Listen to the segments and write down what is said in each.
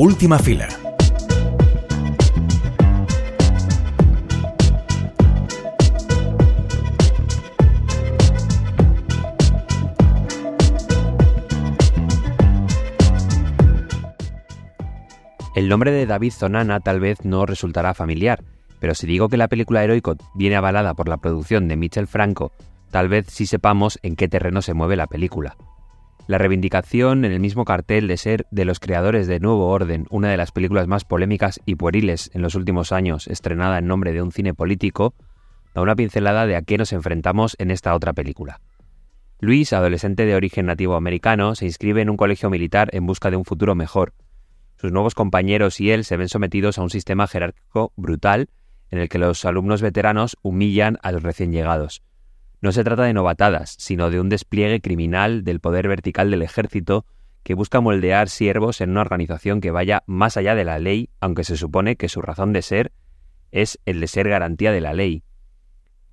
Última fila. El nombre de David Zonana tal vez no resultará familiar, pero si digo que la película Heroico viene avalada por la producción de Michel Franco, tal vez sí sepamos en qué terreno se mueve la película. La reivindicación en el mismo cartel de ser de los creadores de Nuevo Orden, una de las películas más polémicas y pueriles en los últimos años, estrenada en nombre de un cine político, da una pincelada de a qué nos enfrentamos en esta otra película. Luis, adolescente de origen nativo americano, se inscribe en un colegio militar en busca de un futuro mejor, sus nuevos compañeros y él se ven sometidos a un sistema jerárquico brutal en el que los alumnos veteranos humillan a los recién llegados. No se trata de novatadas, sino de un despliegue criminal del poder vertical del ejército que busca moldear siervos en una organización que vaya más allá de la ley, aunque se supone que su razón de ser es el de ser garantía de la ley.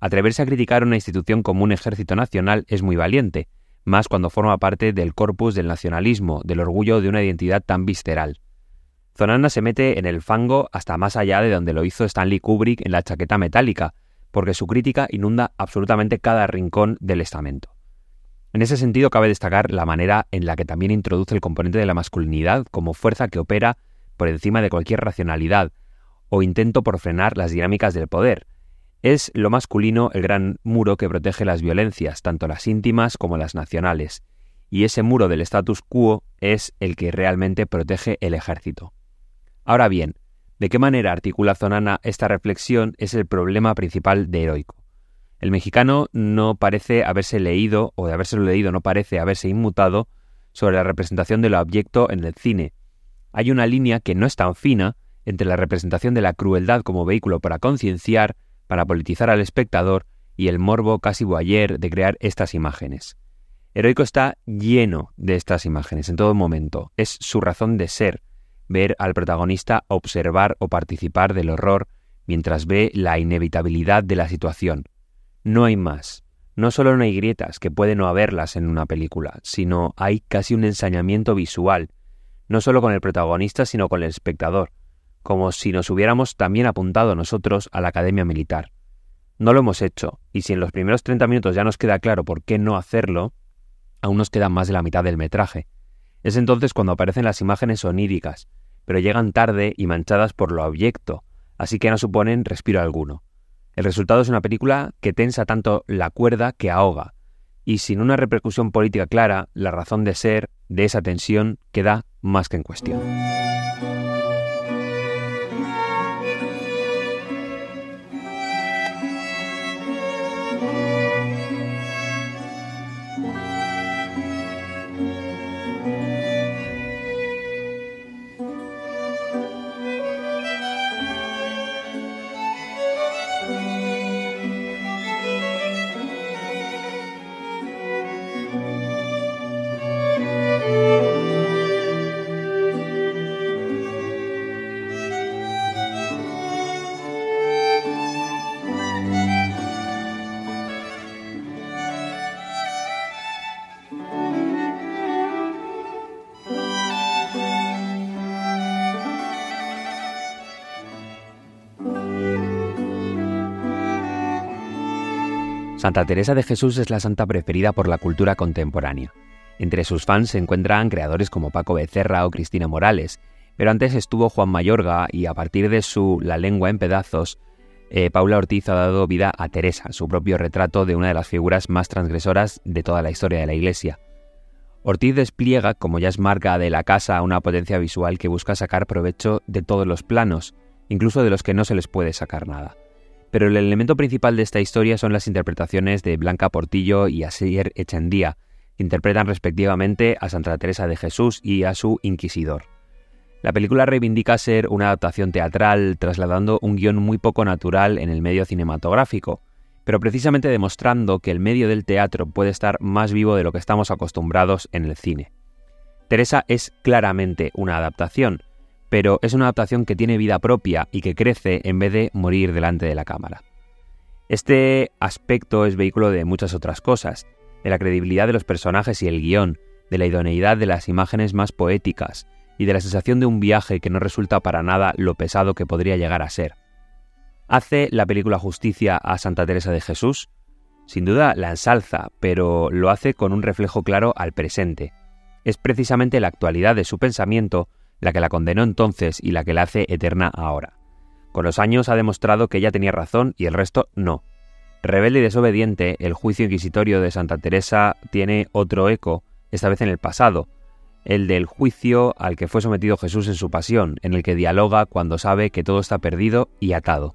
Atreverse a criticar una institución como un ejército nacional es muy valiente, más cuando forma parte del corpus del nacionalismo, del orgullo de una identidad tan visceral. Zonana se mete en el fango hasta más allá de donde lo hizo Stanley Kubrick en la chaqueta metálica, porque su crítica inunda absolutamente cada rincón del estamento. En ese sentido cabe destacar la manera en la que también introduce el componente de la masculinidad como fuerza que opera por encima de cualquier racionalidad o intento por frenar las dinámicas del poder. Es lo masculino el gran muro que protege las violencias, tanto las íntimas como las nacionales, y ese muro del status quo es el que realmente protege el ejército. Ahora bien, ¿de qué manera articula Zonana esta reflexión? Es el problema principal de Heroico. El mexicano no parece haberse leído, o de haberse leído no parece haberse inmutado, sobre la representación del objeto en el cine. Hay una línea que no es tan fina entre la representación de la crueldad como vehículo para concienciar, para politizar al espectador, y el morbo casi boyer de crear estas imágenes. Heroico está lleno de estas imágenes en todo momento. Es su razón de ser, ver al protagonista observar o participar del horror mientras ve la inevitabilidad de la situación. No hay más. No solo no hay grietas, que puede no haberlas en una película, sino hay casi un ensañamiento visual, no solo con el protagonista, sino con el espectador, como si nos hubiéramos también apuntado nosotros a la Academia Militar. No lo hemos hecho, y si en los primeros 30 minutos ya nos queda claro por qué no hacerlo, aún nos queda más de la mitad del metraje. Es entonces cuando aparecen las imágenes oníricas, pero llegan tarde y manchadas por lo abyecto, así que no suponen respiro alguno. El resultado es una película que tensa tanto la cuerda que ahoga, y sin una repercusión política clara, la razón de ser de esa tensión queda más que en cuestión. Santa Teresa de Jesús es la santa preferida por la cultura contemporánea. Entre sus fans se encuentran creadores como Paco Becerra o Cristina Morales, pero antes estuvo Juan Mayorga y a partir de su La lengua en pedazos, eh, Paula Ortiz ha dado vida a Teresa, su propio retrato de una de las figuras más transgresoras de toda la historia de la Iglesia. Ortiz despliega, como ya es marca de la casa, una potencia visual que busca sacar provecho de todos los planos, incluso de los que no se les puede sacar nada pero el elemento principal de esta historia son las interpretaciones de Blanca Portillo y Asier Echendía, que interpretan respectivamente a Santa Teresa de Jesús y a su inquisidor. La película reivindica ser una adaptación teatral, trasladando un guion muy poco natural en el medio cinematográfico, pero precisamente demostrando que el medio del teatro puede estar más vivo de lo que estamos acostumbrados en el cine. Teresa es claramente una adaptación, pero es una adaptación que tiene vida propia y que crece en vez de morir delante de la cámara. Este aspecto es vehículo de muchas otras cosas, de la credibilidad de los personajes y el guion, de la idoneidad de las imágenes más poéticas, y de la sensación de un viaje que no resulta para nada lo pesado que podría llegar a ser. ¿Hace la película justicia a Santa Teresa de Jesús? Sin duda la ensalza, pero lo hace con un reflejo claro al presente. Es precisamente la actualidad de su pensamiento la que la condenó entonces y la que la hace eterna ahora. Con los años ha demostrado que ella tenía razón y el resto no. Rebelde y desobediente, el juicio inquisitorio de Santa Teresa tiene otro eco, esta vez en el pasado, el del juicio al que fue sometido Jesús en su pasión, en el que dialoga cuando sabe que todo está perdido y atado.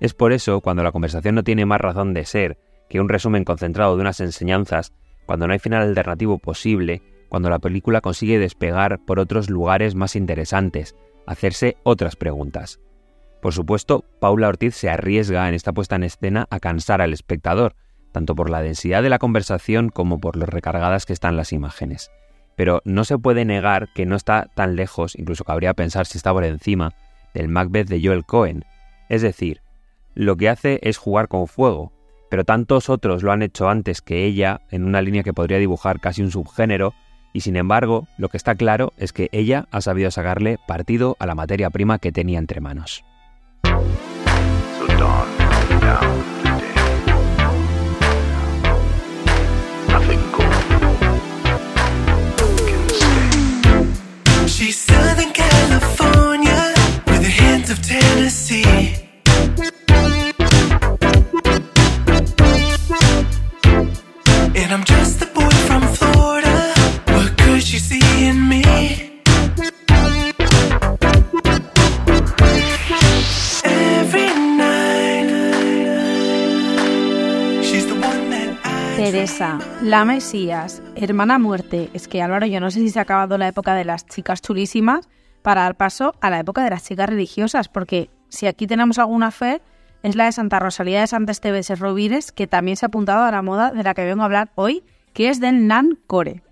Es por eso, cuando la conversación no tiene más razón de ser que un resumen concentrado de unas enseñanzas, cuando no hay final alternativo posible, cuando la película consigue despegar por otros lugares más interesantes, hacerse otras preguntas. Por supuesto, Paula Ortiz se arriesga en esta puesta en escena a cansar al espectador, tanto por la densidad de la conversación como por lo recargadas que están las imágenes pero no se puede negar que no está tan lejos, incluso cabría pensar si está por encima, del Macbeth de Joel Cohen. Es decir, lo que hace es jugar con fuego, pero tantos otros lo han hecho antes que ella, en una línea que podría dibujar casi un subgénero, y sin embargo, lo que está claro es que ella ha sabido sacarle partido a la materia prima que tenía entre manos. La Mesías, Hermana Muerte. Es que Álvaro, yo no sé si se ha acabado la época de las chicas chulísimas para dar paso a la época de las chicas religiosas, porque si aquí tenemos alguna fe, es la de Santa Rosalía de Santa Esteves Rovires, que también se ha apuntado a la moda de la que vengo a hablar hoy, que es del Nan Core.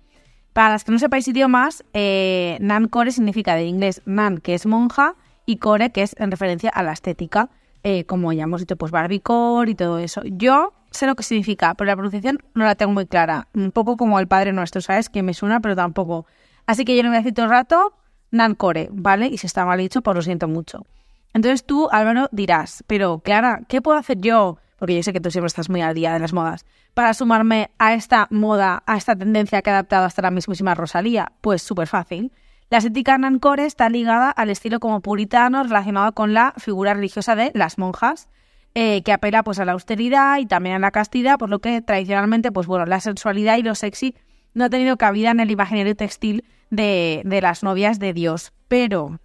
Para las que no sepáis idiomas, eh, Nan Core significa de inglés Nan, que es monja, y Core, que es en referencia a la estética, eh, como ya hemos dicho, pues Barbiecore y todo eso. Yo sé lo que significa, pero la pronunciación no la tengo muy clara. Un poco como el Padre Nuestro, ¿sabes? Que me suena, pero tampoco. Así que yo no voy a decir el rato Core, ¿vale? Y si está mal dicho, pues lo siento mucho. Entonces tú, Álvaro, dirás, pero Clara, ¿qué puedo hacer yo? Porque yo sé que tú siempre estás muy al día de las modas. Para sumarme a esta moda, a esta tendencia que ha adaptado hasta la mismísima Rosalía. Pues súper fácil. La estética Nancore está ligada al estilo como puritano relacionado con la figura religiosa de las monjas, eh, que apela pues a la austeridad y también a la castidad, por lo que tradicionalmente, pues bueno, la sensualidad y lo sexy no ha tenido cabida en el imaginario textil de, de las novias de Dios. Pero,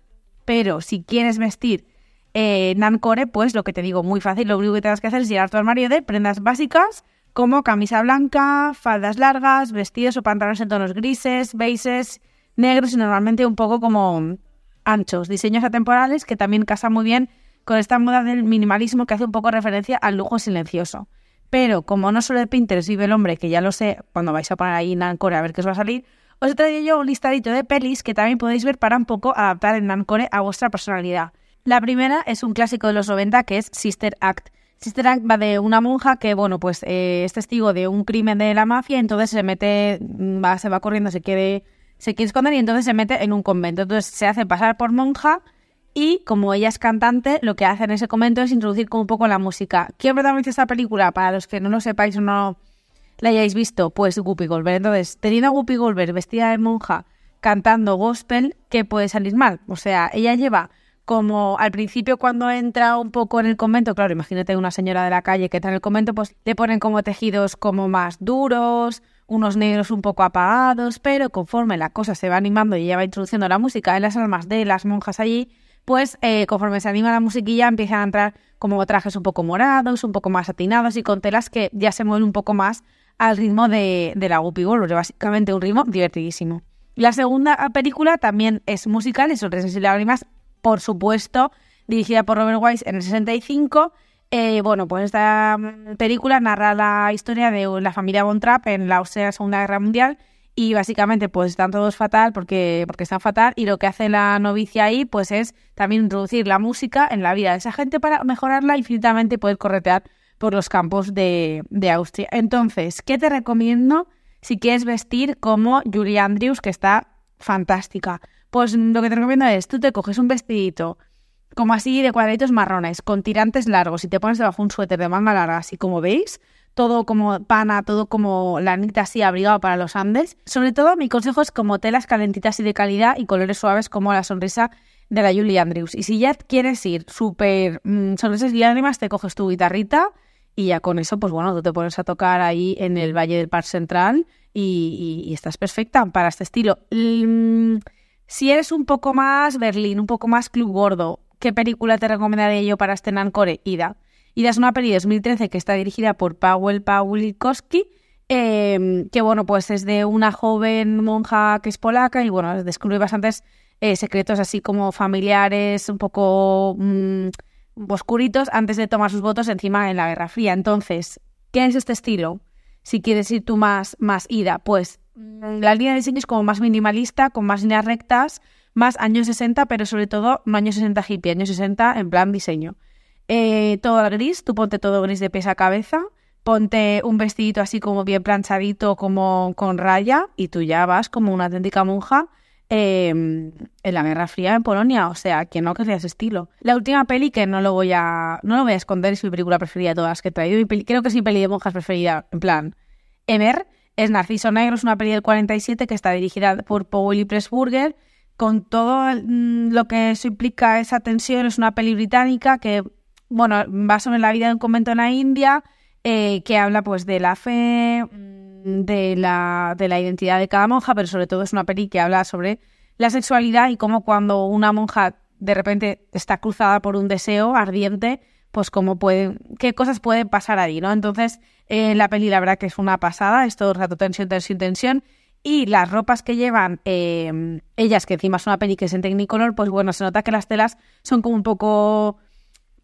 pero, si quieres vestir eh, Nancore, pues lo que te digo, muy fácil, lo único que tienes que hacer es llenar tu armario de prendas básicas como camisa blanca, faldas largas, vestidos o pantalones en tonos grises, beiges, negros y normalmente un poco como anchos, diseños atemporales que también casan muy bien con esta moda del minimalismo que hace un poco referencia al lujo silencioso. Pero como no solo de Pinterest vive el hombre, que ya lo sé, cuando vais a poner ahí Nancore a ver qué os va a salir, os he traído yo un listadito de pelis que también podéis ver para un poco adaptar el Nancore a vuestra personalidad. La primera es un clásico de los 90 que es Sister Act. Sister Act va de una monja que, bueno, pues eh, es testigo de un crimen de la mafia, entonces se mete, mm, va, se va corriendo, se quiere, se quiere esconder y entonces se mete en un convento. Entonces se hace pasar por monja y como ella es cantante, lo que hace en ese momento es introducir como un poco la música. ¿Quién protagoniza esta película? Para los que no lo sepáis o no la hayáis visto, pues Guppy Goldberg. Entonces, teniendo a Guppy Goldberg vestida de monja cantando gospel, ¿qué puede salir mal? O sea, ella lleva como al principio cuando entra un poco en el convento, claro, imagínate una señora de la calle que está en el convento, pues le ponen como tejidos como más duros, unos negros un poco apagados, pero conforme la cosa se va animando y ella va introduciendo la música en las almas de las monjas allí, pues eh, conforme se anima la musiquilla empiezan a entrar como trajes un poco morados, un poco más atinados y con telas que ya se mueven un poco más al ritmo de, la Guppy Wolf, básicamente un ritmo divertidísimo. La segunda película también es musical, es Risas y Lágrimas, por supuesto, dirigida por Robert Wise en el 65. Eh, bueno, pues esta película narra la historia de la familia Von Trapp en la Segunda Guerra Mundial y básicamente pues están todos fatal porque, porque están fatal y lo que hace la novicia ahí pues es también introducir la música en la vida de esa gente para mejorarla infinitamente y poder corretear por los campos de, de Austria. Entonces, ¿qué te recomiendo si quieres vestir como Julie Andrews, que está fantástica? Pues lo que te recomiendo es, tú te coges un vestidito como así de cuadraditos marrones, con tirantes largos y te pones debajo un suéter de manga larga, así como veis, todo como pana, todo como lanita así abrigado para los Andes. Sobre todo, mi consejo es como telas calentitas y de calidad y colores suaves como la sonrisa de la Julie Andrews. Y si ya quieres ir súper mmm, sonrisas y lágrimas, te coges tu guitarrita y ya con eso, pues bueno, tú te pones a tocar ahí en el Valle del Parque Central y, estás perfecta para este estilo. Mm, si eres un poco más Berlín, un poco más club gordo, ¿qué película te recomendaría yo para este Nancore? Ida. Ida es una peli de 2013 que está dirigida por Paweł Pawlikowski, eh, que bueno, pues es de una joven monja que es polaca y bueno, descubre bastantes eh, secretos así como familiares, un poco mmm, oscuritos, antes de tomar sus votos encima en la Guerra Fría. Entonces, ¿qué es este estilo? Si quieres ir tú más, más ida, pues mm, la línea de diseño es como más minimalista, con más líneas rectas, más años 60, pero sobre todo no años 60 hippie, años 60 en plan diseño. Eh, todo gris, tú ponte todo gris de pies a cabeza, ponte un vestidito así como bien planchadito, como con raya, y tú ya vas como una auténtica monja eh, en la Guerra Fría en Polonia, o sea, que no querría ese estilo. La última peli que no lo voy a no lo voy a esconder es mi película preferida de todas que he traído, creo que es mi peli de monjas preferida, en plan, Emer, es Narciso Negro, es una peli del 47 que está dirigida por Paul Pressburger, con todo lo que eso implica esa tensión, es una peli británica que, bueno, va sobre la vida de un convento en la India, eh, que habla pues de la fe, de la, de la identidad de cada monja, pero sobre todo es una peli que habla sobre la sexualidad y cómo cuando una monja de repente está cruzada por un deseo ardiente, pues cómo pueden, qué cosas pueden pasar ahí, ¿no? Entonces, eh, la peli la verdad que es una pasada, es todo rato tensión, tensión, tensión, y las ropas que llevan eh, ellas, que encima es una peli que es en Technicolor, pues bueno, se nota que las telas son como un poco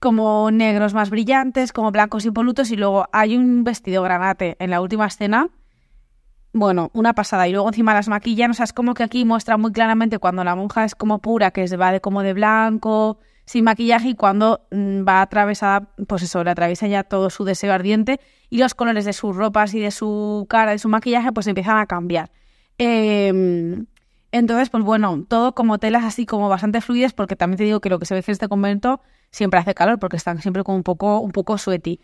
como negros más brillantes, como blancos impolutos, y luego hay un vestido granate en la última escena, bueno, una pasada, y luego encima las maquillan, o sea, es como que aquí muestra muy claramente cuando la monja es como pura, que se va de como de blanco, sin maquillaje, y cuando mm, va atravesada, pues eso, le atraviesa ya todo su deseo ardiente, y los colores de sus ropas y de su cara, de su maquillaje, pues empiezan a cambiar. Eh, entonces, pues bueno, todo como telas así como bastante fluidas, porque también te digo que lo que se ve en este convento siempre hace calor, porque están siempre como un poco, un poco sweaty.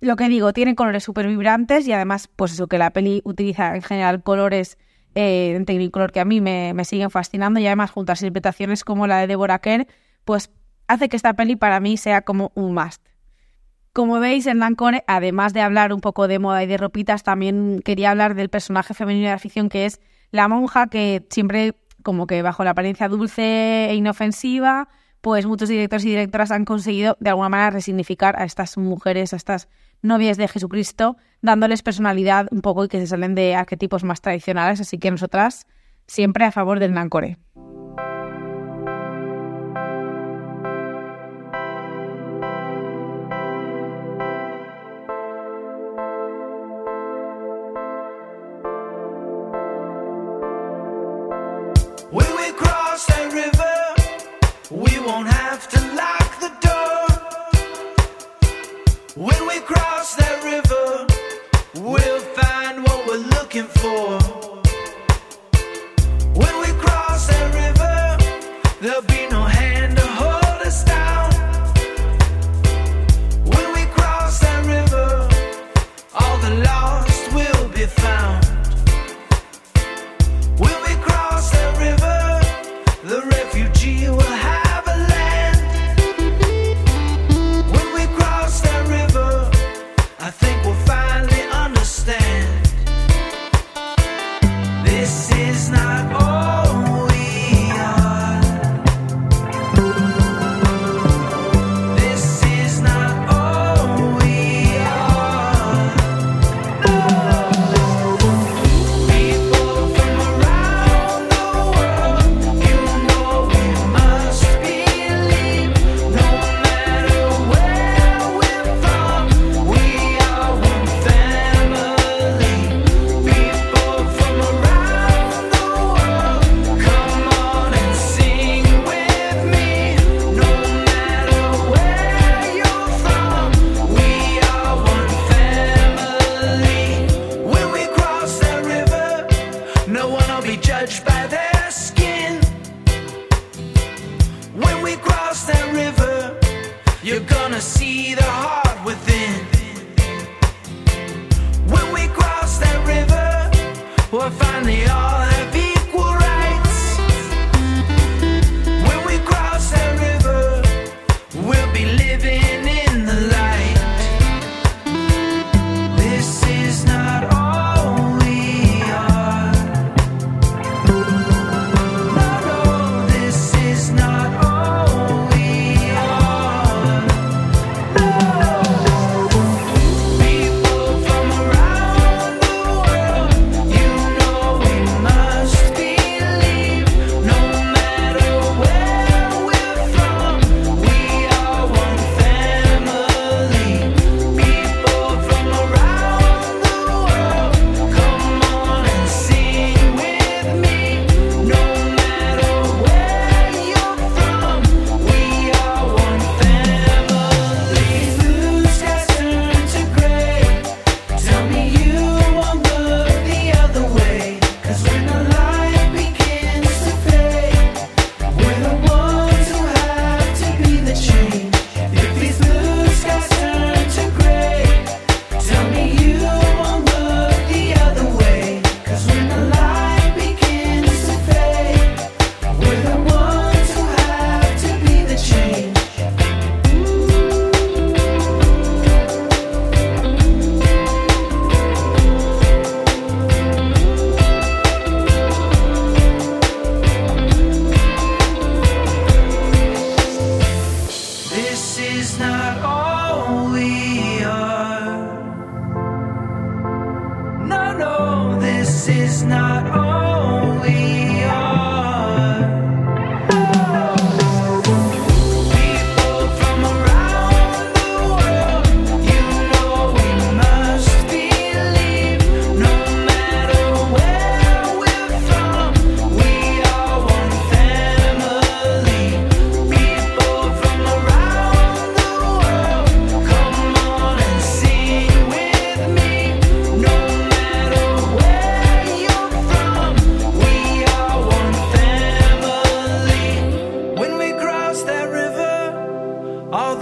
Lo que digo, tienen colores súper vibrantes y además, pues eso, que la peli utiliza en general colores eh, en Technicolor que a mí me, me, siguen fascinando y además junto a interpretaciones como la de Deborah Kerr, pues hace que esta peli para mí sea como un must. Como veis, en Lancone, además de hablar un poco de moda y de ropitas, también quería hablar del personaje femenino de la ficción que es la monja que siempre como que bajo la apariencia dulce e inofensiva, pues muchos directores y directoras han conseguido de alguna manera resignificar a estas mujeres, a estas novias de Jesucristo, dándoles personalidad un poco y que se salen de arquetipos más tradicionales, así que nosotras siempre a favor del Nancore. don't have to lock the door. When we cross that river, we'll find what we're looking for. When we cross that river,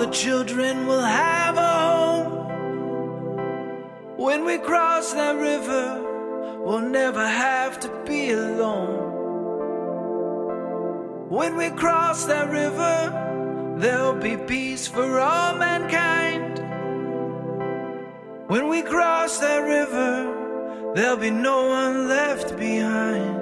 the children will have a home. When we cross that river, we'll never have to be alone. When we cross that river, there'll be peace for all mankind. When we cross that river, there'll be no one left behind.